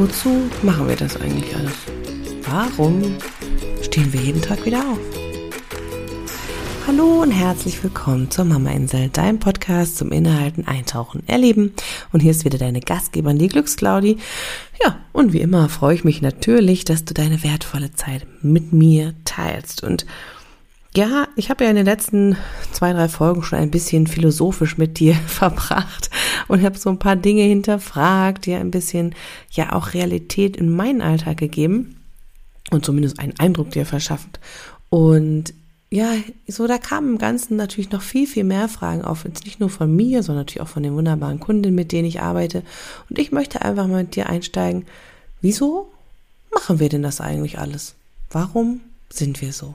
Wozu machen wir das eigentlich alles? Warum stehen wir jeden Tag wieder auf? Hallo und herzlich willkommen zur Mama Insel, deinem Podcast zum Inhalten eintauchen, erleben. Und hier ist wieder deine Gastgeberin, die Glücksclaudi. Ja, und wie immer freue ich mich natürlich, dass du deine wertvolle Zeit mit mir teilst. Und ja, ich habe ja in den letzten zwei, drei Folgen schon ein bisschen philosophisch mit dir verbracht und habe so ein paar Dinge hinterfragt, dir ein bisschen ja auch Realität in meinen Alltag gegeben und zumindest einen Eindruck dir verschafft. Und ja, so da kamen im Ganzen natürlich noch viel, viel mehr Fragen auf. Jetzt nicht nur von mir, sondern natürlich auch von den wunderbaren Kunden, mit denen ich arbeite. Und ich möchte einfach mal mit dir einsteigen. Wieso machen wir denn das eigentlich alles? Warum sind wir so?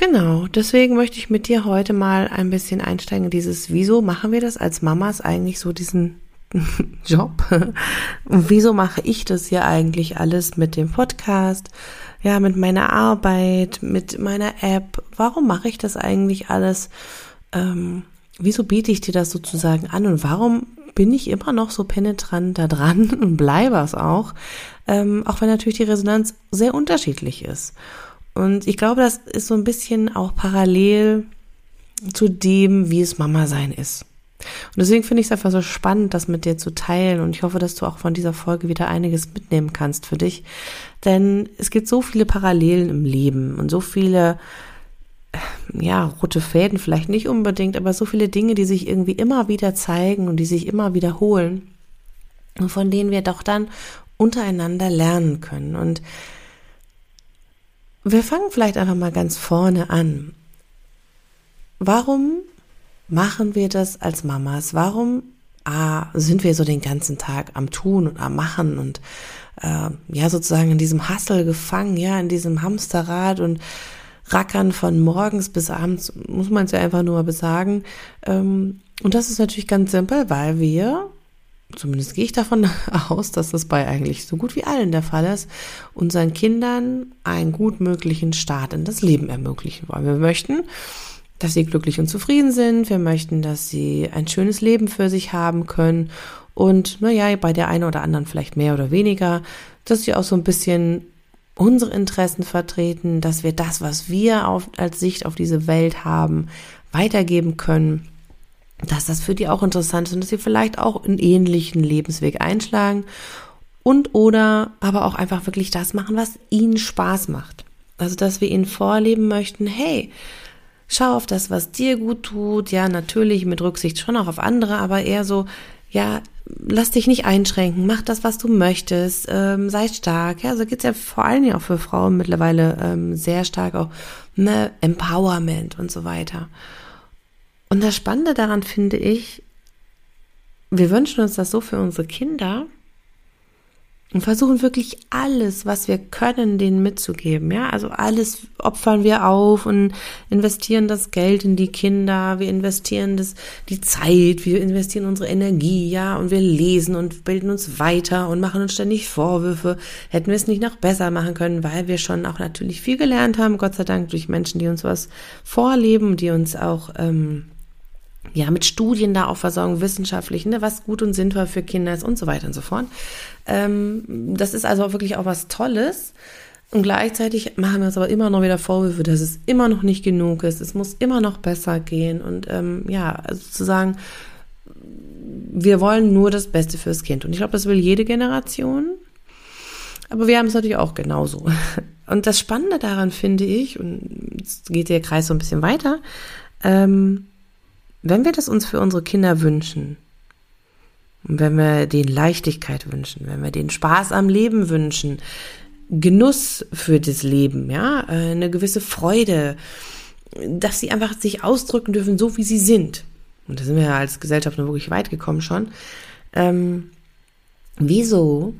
Genau, deswegen möchte ich mit dir heute mal ein bisschen einsteigen in dieses, wieso machen wir das als Mamas eigentlich so diesen Job? Und wieso mache ich das hier eigentlich alles mit dem Podcast? Ja, mit meiner Arbeit, mit meiner App. Warum mache ich das eigentlich alles? Ähm, wieso biete ich dir das sozusagen an? Und warum bin ich immer noch so penetrant da dran und bleibe es auch? Ähm, auch wenn natürlich die Resonanz sehr unterschiedlich ist. Und ich glaube, das ist so ein bisschen auch parallel zu dem, wie es Mama sein ist. Und deswegen finde ich es einfach so spannend, das mit dir zu teilen. Und ich hoffe, dass du auch von dieser Folge wieder einiges mitnehmen kannst für dich. Denn es gibt so viele Parallelen im Leben und so viele, ja, rote Fäden vielleicht nicht unbedingt, aber so viele Dinge, die sich irgendwie immer wieder zeigen und die sich immer wiederholen. Und von denen wir doch dann untereinander lernen können. Und wir fangen vielleicht einfach mal ganz vorne an. Warum machen wir das als Mamas? Warum ah, sind wir so den ganzen Tag am Tun und am Machen und äh, ja sozusagen in diesem Hassel gefangen, ja, in diesem Hamsterrad und Rackern von morgens bis abends, muss man es ja einfach nur mal besagen. Ähm, und das ist natürlich ganz simpel, weil wir zumindest gehe ich davon aus, dass das bei eigentlich so gut wie allen der Fall ist, unseren Kindern einen gut möglichen Start in das Leben ermöglichen wollen. Wir möchten, dass sie glücklich und zufrieden sind. Wir möchten, dass sie ein schönes Leben für sich haben können. Und naja, bei der einen oder anderen vielleicht mehr oder weniger, dass sie auch so ein bisschen unsere Interessen vertreten, dass wir das, was wir auf, als Sicht auf diese Welt haben, weitergeben können dass das für die auch interessant ist und dass sie vielleicht auch einen ähnlichen Lebensweg einschlagen und oder aber auch einfach wirklich das machen, was ihnen Spaß macht. Also, dass wir ihnen vorleben möchten, hey, schau auf das, was dir gut tut, ja, natürlich mit Rücksicht schon auch auf andere, aber eher so, ja, lass dich nicht einschränken, mach das, was du möchtest, ähm, sei stark. Ja, so geht's ja vor allen Dingen auch für Frauen mittlerweile ähm, sehr stark auch, ne, Empowerment und so weiter. Und das Spannende daran finde ich, wir wünschen uns das so für unsere Kinder und versuchen wirklich alles, was wir können, denen mitzugeben. Ja, also alles opfern wir auf und investieren das Geld in die Kinder. Wir investieren das, die Zeit. Wir investieren unsere Energie. Ja, und wir lesen und bilden uns weiter und machen uns ständig Vorwürfe. Hätten wir es nicht noch besser machen können, weil wir schon auch natürlich viel gelernt haben. Gott sei Dank durch Menschen, die uns was vorleben, die uns auch, ähm, ja, mit Studien da auch versorgen, wissenschaftlich, ne, was gut und sinnvoll für Kinder ist und so weiter und so fort. Ähm, das ist also wirklich auch was Tolles. Und gleichzeitig machen wir uns aber immer noch wieder Vorwürfe, dass es immer noch nicht genug ist. Es muss immer noch besser gehen. Und ähm, ja, also zu sagen, wir wollen nur das Beste fürs Kind. Und ich glaube, das will jede Generation. Aber wir haben es natürlich auch genauso. Und das Spannende daran finde ich, und jetzt geht der Kreis so ein bisschen weiter, ähm, wenn wir das uns für unsere Kinder wünschen, wenn wir denen Leichtigkeit wünschen, wenn wir denen Spaß am Leben wünschen, Genuss für das Leben, ja, äh, eine gewisse Freude, dass sie einfach sich ausdrücken dürfen, so wie sie sind. Und da sind wir ja als Gesellschaft nur wirklich weit gekommen schon. Ähm, wieso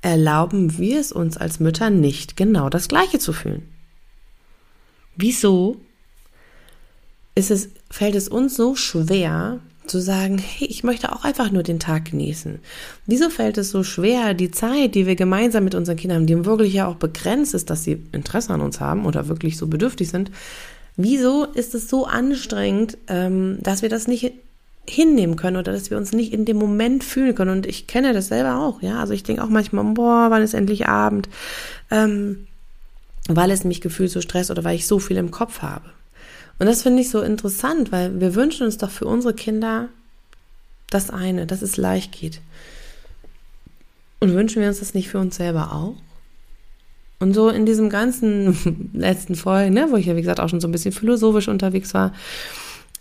erlauben wir es uns als Mütter nicht, genau das Gleiche zu fühlen? Wieso ist es, fällt es uns so schwer, zu sagen, hey, ich möchte auch einfach nur den Tag genießen. Wieso fällt es so schwer, die Zeit, die wir gemeinsam mit unseren Kindern haben, die wirklich ja auch begrenzt ist, dass sie Interesse an uns haben oder wirklich so bedürftig sind, wieso ist es so anstrengend, ähm, dass wir das nicht hinnehmen können oder dass wir uns nicht in dem Moment fühlen können. Und ich kenne das selber auch, ja. Also ich denke auch manchmal, boah, wann ist endlich Abend? Ähm, weil es mich gefühlt so stresst oder weil ich so viel im Kopf habe. Und das finde ich so interessant, weil wir wünschen uns doch für unsere Kinder das eine, dass es leicht geht. Und wünschen wir uns das nicht für uns selber auch? Und so in diesem ganzen letzten Folgen, ne, wo ich ja wie gesagt auch schon so ein bisschen philosophisch unterwegs war,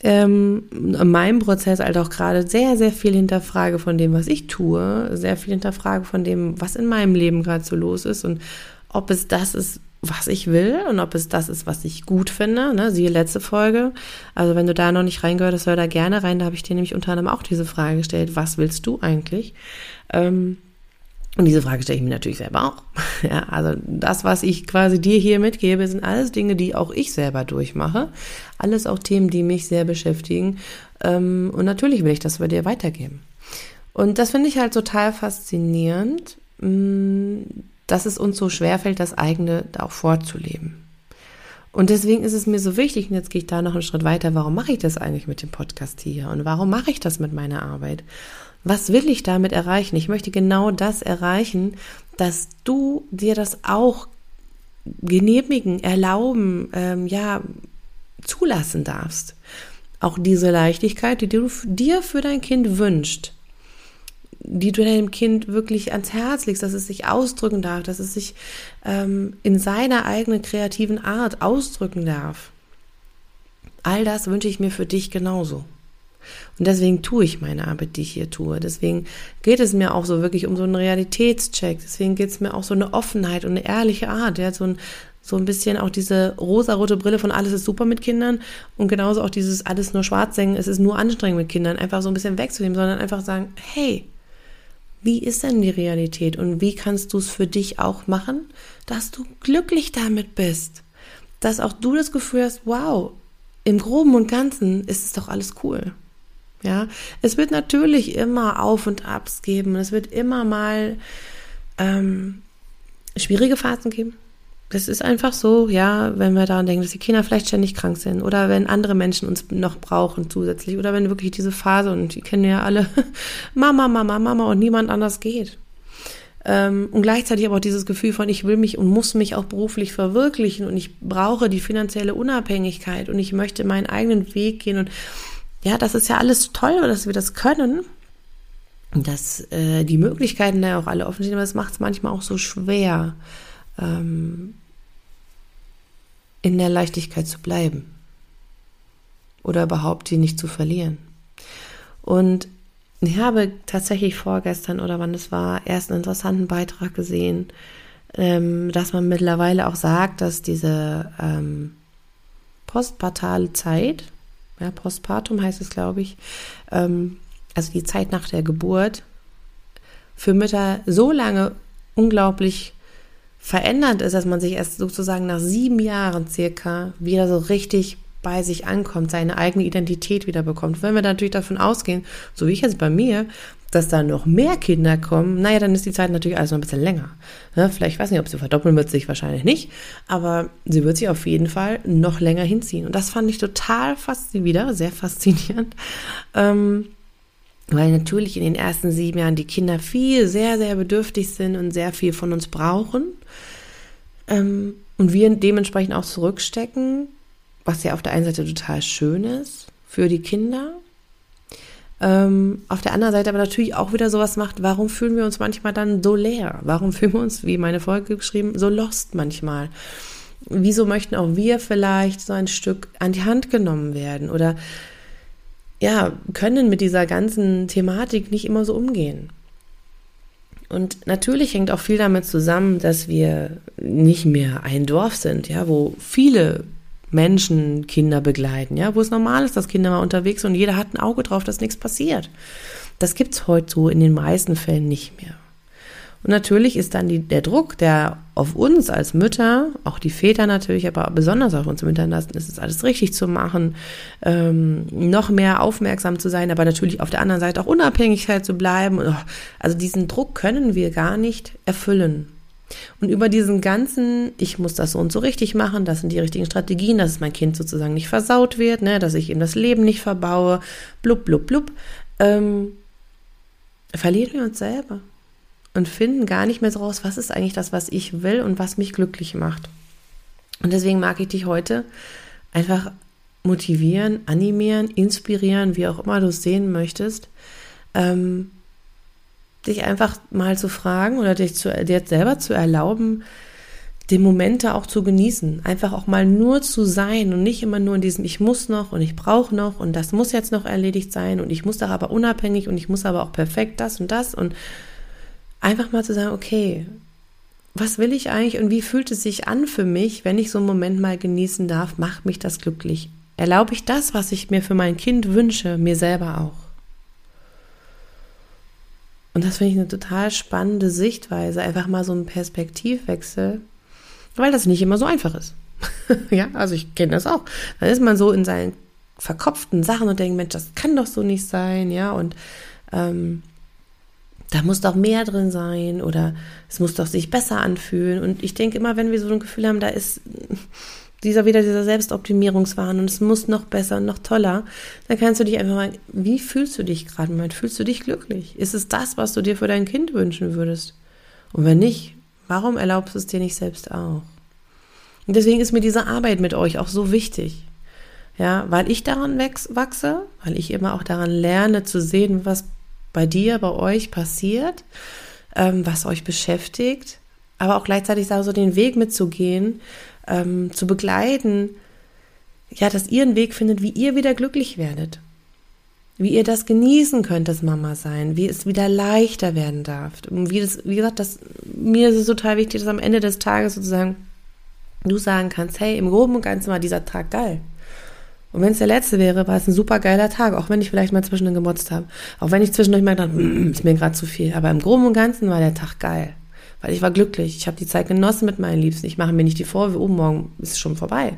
ähm, in meinem Prozess halt auch gerade sehr, sehr viel hinterfrage von dem, was ich tue, sehr viel hinterfrage von dem, was in meinem Leben gerade so los ist und ob es das ist, was ich will und ob es das ist, was ich gut finde. Ne? Siehe letzte Folge. Also wenn du da noch nicht reingehört hast, hör da gerne rein. Da habe ich dir nämlich unter anderem auch diese Frage gestellt, was willst du eigentlich? Ähm, und diese Frage stelle ich mir natürlich selber auch. Ja, also das, was ich quasi dir hier mitgebe, sind alles Dinge, die auch ich selber durchmache. Alles auch Themen, die mich sehr beschäftigen. Ähm, und natürlich will ich das bei dir weitergeben. Und das finde ich halt total faszinierend, mm, dass es uns so schwerfällt, das eigene da auch vorzuleben. Und deswegen ist es mir so wichtig, und jetzt gehe ich da noch einen Schritt weiter, warum mache ich das eigentlich mit dem Podcast hier und warum mache ich das mit meiner Arbeit? Was will ich damit erreichen? Ich möchte genau das erreichen, dass du dir das auch genehmigen, erlauben, ähm, ja, zulassen darfst. Auch diese Leichtigkeit, die du dir für dein Kind wünscht, die du deinem Kind wirklich ans Herz legst, dass es sich ausdrücken darf, dass es sich ähm, in seiner eigenen kreativen Art ausdrücken darf. All das wünsche ich mir für dich genauso. Und deswegen tue ich meine Arbeit, die ich hier tue. Deswegen geht es mir auch so wirklich um so einen Realitätscheck. Deswegen geht es mir auch so eine Offenheit und eine ehrliche Art. Ja, so ein, so ein bisschen auch diese rosarote Brille von alles ist super mit Kindern und genauso auch dieses alles nur schwarz denken, es ist nur anstrengend mit Kindern, einfach so ein bisschen wegzunehmen, sondern einfach sagen, hey, wie ist denn die Realität und wie kannst du es für dich auch machen, dass du glücklich damit bist? Dass auch du das Gefühl hast, wow, im Groben und Ganzen ist es doch alles cool. Ja, es wird natürlich immer Auf und Abs geben. Es wird immer mal ähm, schwierige Phasen geben. Das ist einfach so, ja, wenn wir daran denken, dass die Kinder vielleicht ständig krank sind oder wenn andere Menschen uns noch brauchen zusätzlich oder wenn wirklich diese Phase und die kennen ja alle Mama, Mama, Mama und niemand anders geht. Ähm, und gleichzeitig aber auch dieses Gefühl von, ich will mich und muss mich auch beruflich verwirklichen und ich brauche die finanzielle Unabhängigkeit und ich möchte meinen eigenen Weg gehen und ja, das ist ja alles toll, dass wir das können, dass äh, die Möglichkeiten da auch alle offen stehen, aber es macht es manchmal auch so schwer, ähm, in der Leichtigkeit zu bleiben oder überhaupt die nicht zu verlieren. Und ich habe tatsächlich vorgestern oder wann es war, erst einen interessanten Beitrag gesehen, ähm, dass man mittlerweile auch sagt, dass diese ähm, postpartale Zeit, ja, Postpartum heißt es, glaube ich, ähm, also die Zeit nach der Geburt, für Mütter so lange unglaublich verändert ist, dass man sich erst sozusagen nach sieben Jahren circa wieder so richtig bei sich ankommt, seine eigene Identität wieder bekommt. Wenn wir natürlich davon ausgehen, so wie ich jetzt bei mir, dass da noch mehr Kinder kommen, naja, dann ist die Zeit natürlich noch ein bisschen länger. Ja, vielleicht, ich weiß nicht, ob sie verdoppeln wird, sich wahrscheinlich nicht, aber sie wird sich auf jeden Fall noch länger hinziehen. Und das fand ich total faszinierend, wieder sehr faszinierend. Ähm, weil natürlich in den ersten sieben Jahren die Kinder viel, sehr, sehr bedürftig sind und sehr viel von uns brauchen. Ähm, und wir dementsprechend auch zurückstecken, was ja auf der einen Seite total schön ist für die Kinder. Ähm, auf der anderen Seite aber natürlich auch wieder sowas macht, warum fühlen wir uns manchmal dann so leer? Warum fühlen wir uns, wie meine Folge geschrieben, so lost manchmal? Wieso möchten auch wir vielleicht so ein Stück an die Hand genommen werden? Oder ja, können mit dieser ganzen Thematik nicht immer so umgehen. Und natürlich hängt auch viel damit zusammen, dass wir nicht mehr ein Dorf sind, ja, wo viele Menschen Kinder begleiten, ja, wo es normal ist, dass Kinder mal unterwegs sind und jeder hat ein Auge drauf, dass nichts passiert. Das gibt's heute so in den meisten Fällen nicht mehr. Und natürlich ist dann die, der Druck, der auf uns als Mütter, auch die Väter natürlich, aber besonders auf uns Mütter lassen, ist es alles richtig zu machen, ähm, noch mehr aufmerksam zu sein, aber natürlich auf der anderen Seite auch Unabhängigkeit zu bleiben. Oh, also diesen Druck können wir gar nicht erfüllen. Und über diesen ganzen, ich muss das so und so richtig machen, das sind die richtigen Strategien, dass mein Kind sozusagen nicht versaut wird, ne, dass ich ihm das Leben nicht verbaue, blub, blub, blub, ähm, verlieren wir uns selber und finden gar nicht mehr so raus, was ist eigentlich das, was ich will und was mich glücklich macht. Und deswegen mag ich dich heute einfach motivieren, animieren, inspirieren, wie auch immer du es sehen möchtest, ähm, dich einfach mal zu fragen oder dich zu, dir selber zu erlauben, die Momente auch zu genießen, einfach auch mal nur zu sein und nicht immer nur in diesem ich muss noch und ich brauche noch und das muss jetzt noch erledigt sein und ich muss doch aber unabhängig und ich muss aber auch perfekt das und das und einfach mal zu sagen, okay, was will ich eigentlich und wie fühlt es sich an für mich, wenn ich so einen Moment mal genießen darf, macht mich das glücklich? Erlaube ich das, was ich mir für mein Kind wünsche, mir selber auch? Und das finde ich eine total spannende Sichtweise, einfach mal so einen Perspektivwechsel, weil das nicht immer so einfach ist. ja, also ich kenne das auch. Dann ist man so in seinen verkopften Sachen und denkt, Mensch, das kann doch so nicht sein, ja, und ähm, da muss doch mehr drin sein oder es muss doch sich besser anfühlen. Und ich denke immer, wenn wir so ein Gefühl haben, da ist dieser wieder dieser Selbstoptimierungswahn und es muss noch besser und noch toller, dann kannst du dich einfach mal, wie fühlst du dich gerade Moment? Fühlst du dich glücklich? Ist es das, was du dir für dein Kind wünschen würdest? Und wenn nicht, warum erlaubst du es dir nicht selbst auch? Und deswegen ist mir diese Arbeit mit euch auch so wichtig. Ja, weil ich daran wachse, weil ich immer auch daran lerne zu sehen, was bei dir, bei euch passiert, ähm, was euch beschäftigt, aber auch gleichzeitig so den Weg mitzugehen, ähm, zu begleiten, ja, dass ihr einen Weg findet, wie ihr wieder glücklich werdet. Wie ihr das genießen könnt, das Mama sein, wie es wieder leichter werden darf. Und wie das, wie gesagt, das, mir ist es total wichtig, dass am Ende des Tages sozusagen du sagen kannst, hey, im Groben und Ganzen war dieser Tag geil. Und wenn es der letzte wäre, war es ein super geiler Tag, auch wenn ich vielleicht mal zwischendurch gemotzt habe. Auch wenn ich zwischendurch mal gedacht, mm, ist mir gerade zu viel. Aber im Groben und Ganzen war der Tag geil. Weil ich war glücklich. Ich habe die Zeit genossen mit meinen Liebsten. Ich mache mir nicht die Vorwürfe, oh, morgen ist es schon vorbei.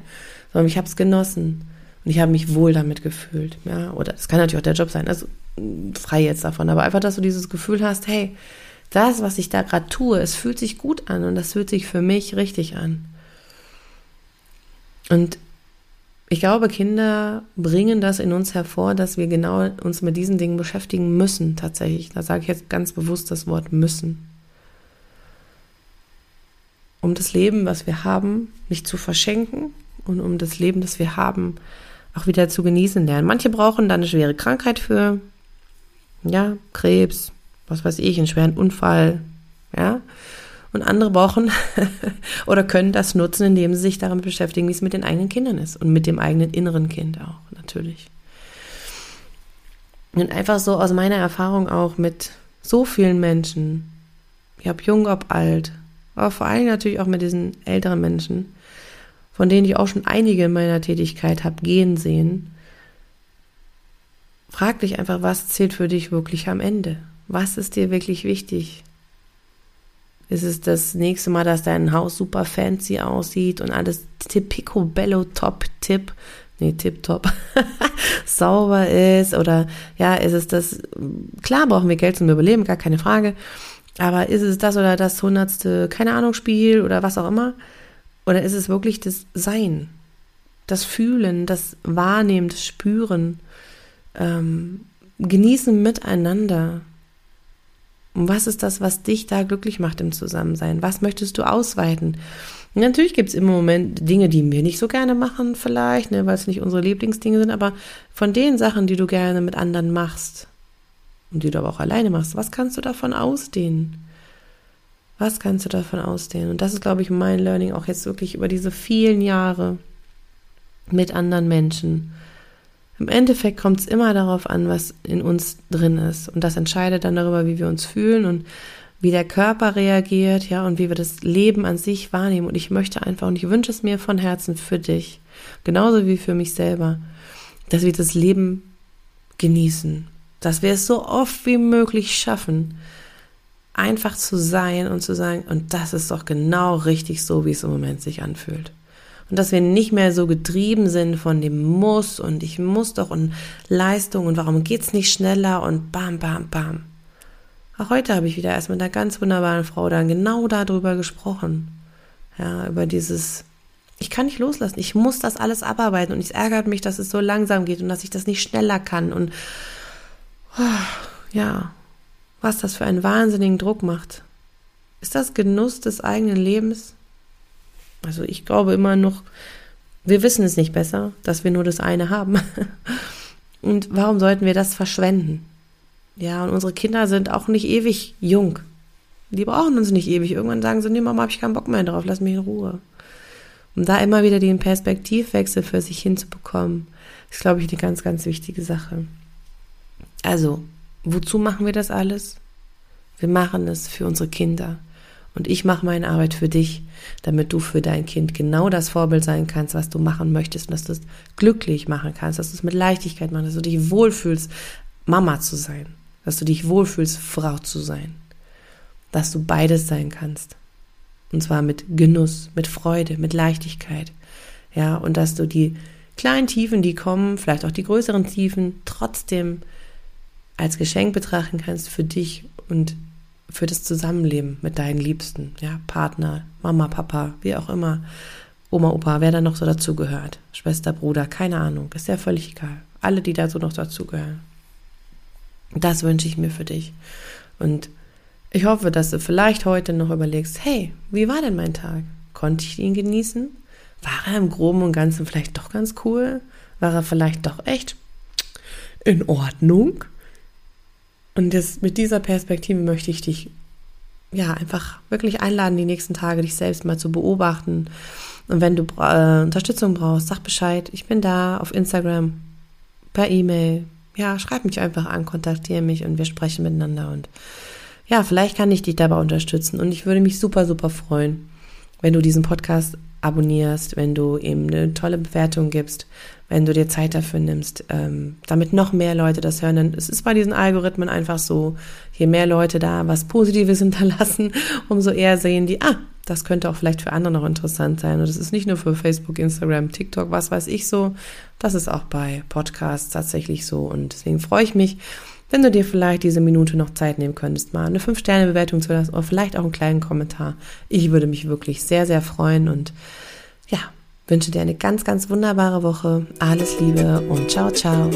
Sondern ich habe es genossen. Und ich habe mich wohl damit gefühlt. Ja, oder es kann natürlich auch der Job sein. Also frei jetzt davon. Aber einfach, dass du dieses Gefühl hast, hey, das, was ich da gerade tue, es fühlt sich gut an und das fühlt sich für mich richtig an. Und ich glaube, Kinder bringen das in uns hervor, dass wir genau uns mit diesen Dingen beschäftigen müssen, tatsächlich. Da sage ich jetzt ganz bewusst das Wort müssen. Um das Leben, was wir haben, nicht zu verschenken und um das Leben, das wir haben, auch wieder zu genießen lernen. Manche brauchen dann eine schwere Krankheit für, ja, Krebs, was weiß ich, einen schweren Unfall, ja. Und andere brauchen oder können das nutzen, indem sie sich damit beschäftigen, wie es mit den eigenen Kindern ist und mit dem eigenen inneren Kind auch, natürlich. Und einfach so aus meiner Erfahrung auch mit so vielen Menschen, ich habe jung, ob alt, aber vor allem natürlich auch mit diesen älteren Menschen, von denen ich auch schon einige in meiner Tätigkeit habe gehen sehen, frag dich einfach, was zählt für dich wirklich am Ende? Was ist dir wirklich wichtig? Ist es das nächste Mal, dass dein Haus super fancy aussieht und alles picobello top tip, nee, tip top, sauber ist? Oder ja, ist es das, klar brauchen wir Geld zum Überleben, gar keine Frage. Aber ist es das oder das hundertste, keine Ahnung, Spiel oder was auch immer? Oder ist es wirklich das Sein, das Fühlen, das Wahrnehmen, das Spüren, ähm, Genießen miteinander? Und was ist das, was dich da glücklich macht im Zusammensein? Was möchtest du ausweiten? Und natürlich gibt es im Moment Dinge, die wir nicht so gerne machen, vielleicht, ne, weil es nicht unsere Lieblingsdinge sind, aber von den Sachen, die du gerne mit anderen machst und die du aber auch alleine machst, was kannst du davon ausdehnen? Was kannst du davon ausdehnen? Und das ist, glaube ich, mein Learning auch jetzt wirklich über diese vielen Jahre mit anderen Menschen im Endeffekt kommt es immer darauf an, was in uns drin ist. Und das entscheidet dann darüber, wie wir uns fühlen und wie der Körper reagiert, ja, und wie wir das Leben an sich wahrnehmen. Und ich möchte einfach, und ich wünsche es mir von Herzen für dich, genauso wie für mich selber, dass wir das Leben genießen, dass wir es so oft wie möglich schaffen, einfach zu sein und zu sagen, und das ist doch genau richtig so, wie es im Moment sich anfühlt. Und dass wir nicht mehr so getrieben sind von dem Muss und ich muss doch und Leistung und warum geht's nicht schneller und bam, bam, bam. Auch heute habe ich wieder erst mit einer ganz wunderbaren Frau dann genau darüber gesprochen. Ja, über dieses, ich kann nicht loslassen, ich muss das alles abarbeiten und es ärgert mich, dass es so langsam geht und dass ich das nicht schneller kann und oh, ja, was das für einen wahnsinnigen Druck macht. Ist das Genuss des eigenen Lebens? Also ich glaube immer noch, wir wissen es nicht besser, dass wir nur das eine haben. Und warum sollten wir das verschwenden? Ja, und unsere Kinder sind auch nicht ewig jung. Die brauchen uns nicht ewig. Irgendwann sagen sie, nee, Mama, hab ich keinen Bock mehr drauf, lass mich in Ruhe. Um da immer wieder den Perspektivwechsel für sich hinzubekommen, ist, glaube ich, eine ganz, ganz wichtige Sache. Also, wozu machen wir das alles? Wir machen es für unsere Kinder. Und ich mache meine Arbeit für dich, damit du für dein Kind genau das Vorbild sein kannst, was du machen möchtest und dass du es glücklich machen kannst, dass du es mit Leichtigkeit machst, dass du dich wohlfühlst, Mama zu sein dass du dich wohlfühlst, Frau zu sein, dass du beides sein kannst. Und zwar mit Genuss, mit Freude, mit Leichtigkeit. Ja, und dass du die kleinen Tiefen, die kommen, vielleicht auch die größeren Tiefen, trotzdem als Geschenk betrachten kannst für dich und für das Zusammenleben mit deinen Liebsten, ja, Partner, Mama, Papa, wie auch immer, Oma, Opa, wer da noch so dazugehört, Schwester, Bruder, keine Ahnung, ist ja völlig egal. Alle, die da so noch dazugehören. Das wünsche ich mir für dich. Und ich hoffe, dass du vielleicht heute noch überlegst, hey, wie war denn mein Tag? Konnte ich ihn genießen? War er im Groben und Ganzen vielleicht doch ganz cool? War er vielleicht doch echt in Ordnung? Und das, mit dieser Perspektive möchte ich dich ja einfach wirklich einladen, die nächsten Tage dich selbst mal zu beobachten. Und wenn du äh, Unterstützung brauchst, sag Bescheid. Ich bin da auf Instagram, per E-Mail, ja, schreib mich einfach an, kontaktiere mich und wir sprechen miteinander und ja, vielleicht kann ich dich dabei unterstützen und ich würde mich super, super freuen, wenn du diesen Podcast abonnierst, wenn du ihm eine tolle Bewertung gibst, wenn du dir Zeit dafür nimmst, ähm, damit noch mehr Leute das hören. Denn es ist bei diesen Algorithmen einfach so, je mehr Leute da was Positives hinterlassen, umso eher sehen die, ah, das könnte auch vielleicht für andere noch interessant sein. Und das ist nicht nur für Facebook, Instagram, TikTok, was weiß ich so. Das ist auch bei Podcasts tatsächlich so. Und deswegen freue ich mich, wenn du dir vielleicht diese Minute noch Zeit nehmen könntest, mal eine 5-Sterne-Bewertung zu lassen oder vielleicht auch einen kleinen Kommentar. Ich würde mich wirklich sehr, sehr freuen und ja, wünsche dir eine ganz, ganz wunderbare Woche. Alles Liebe und ciao, ciao.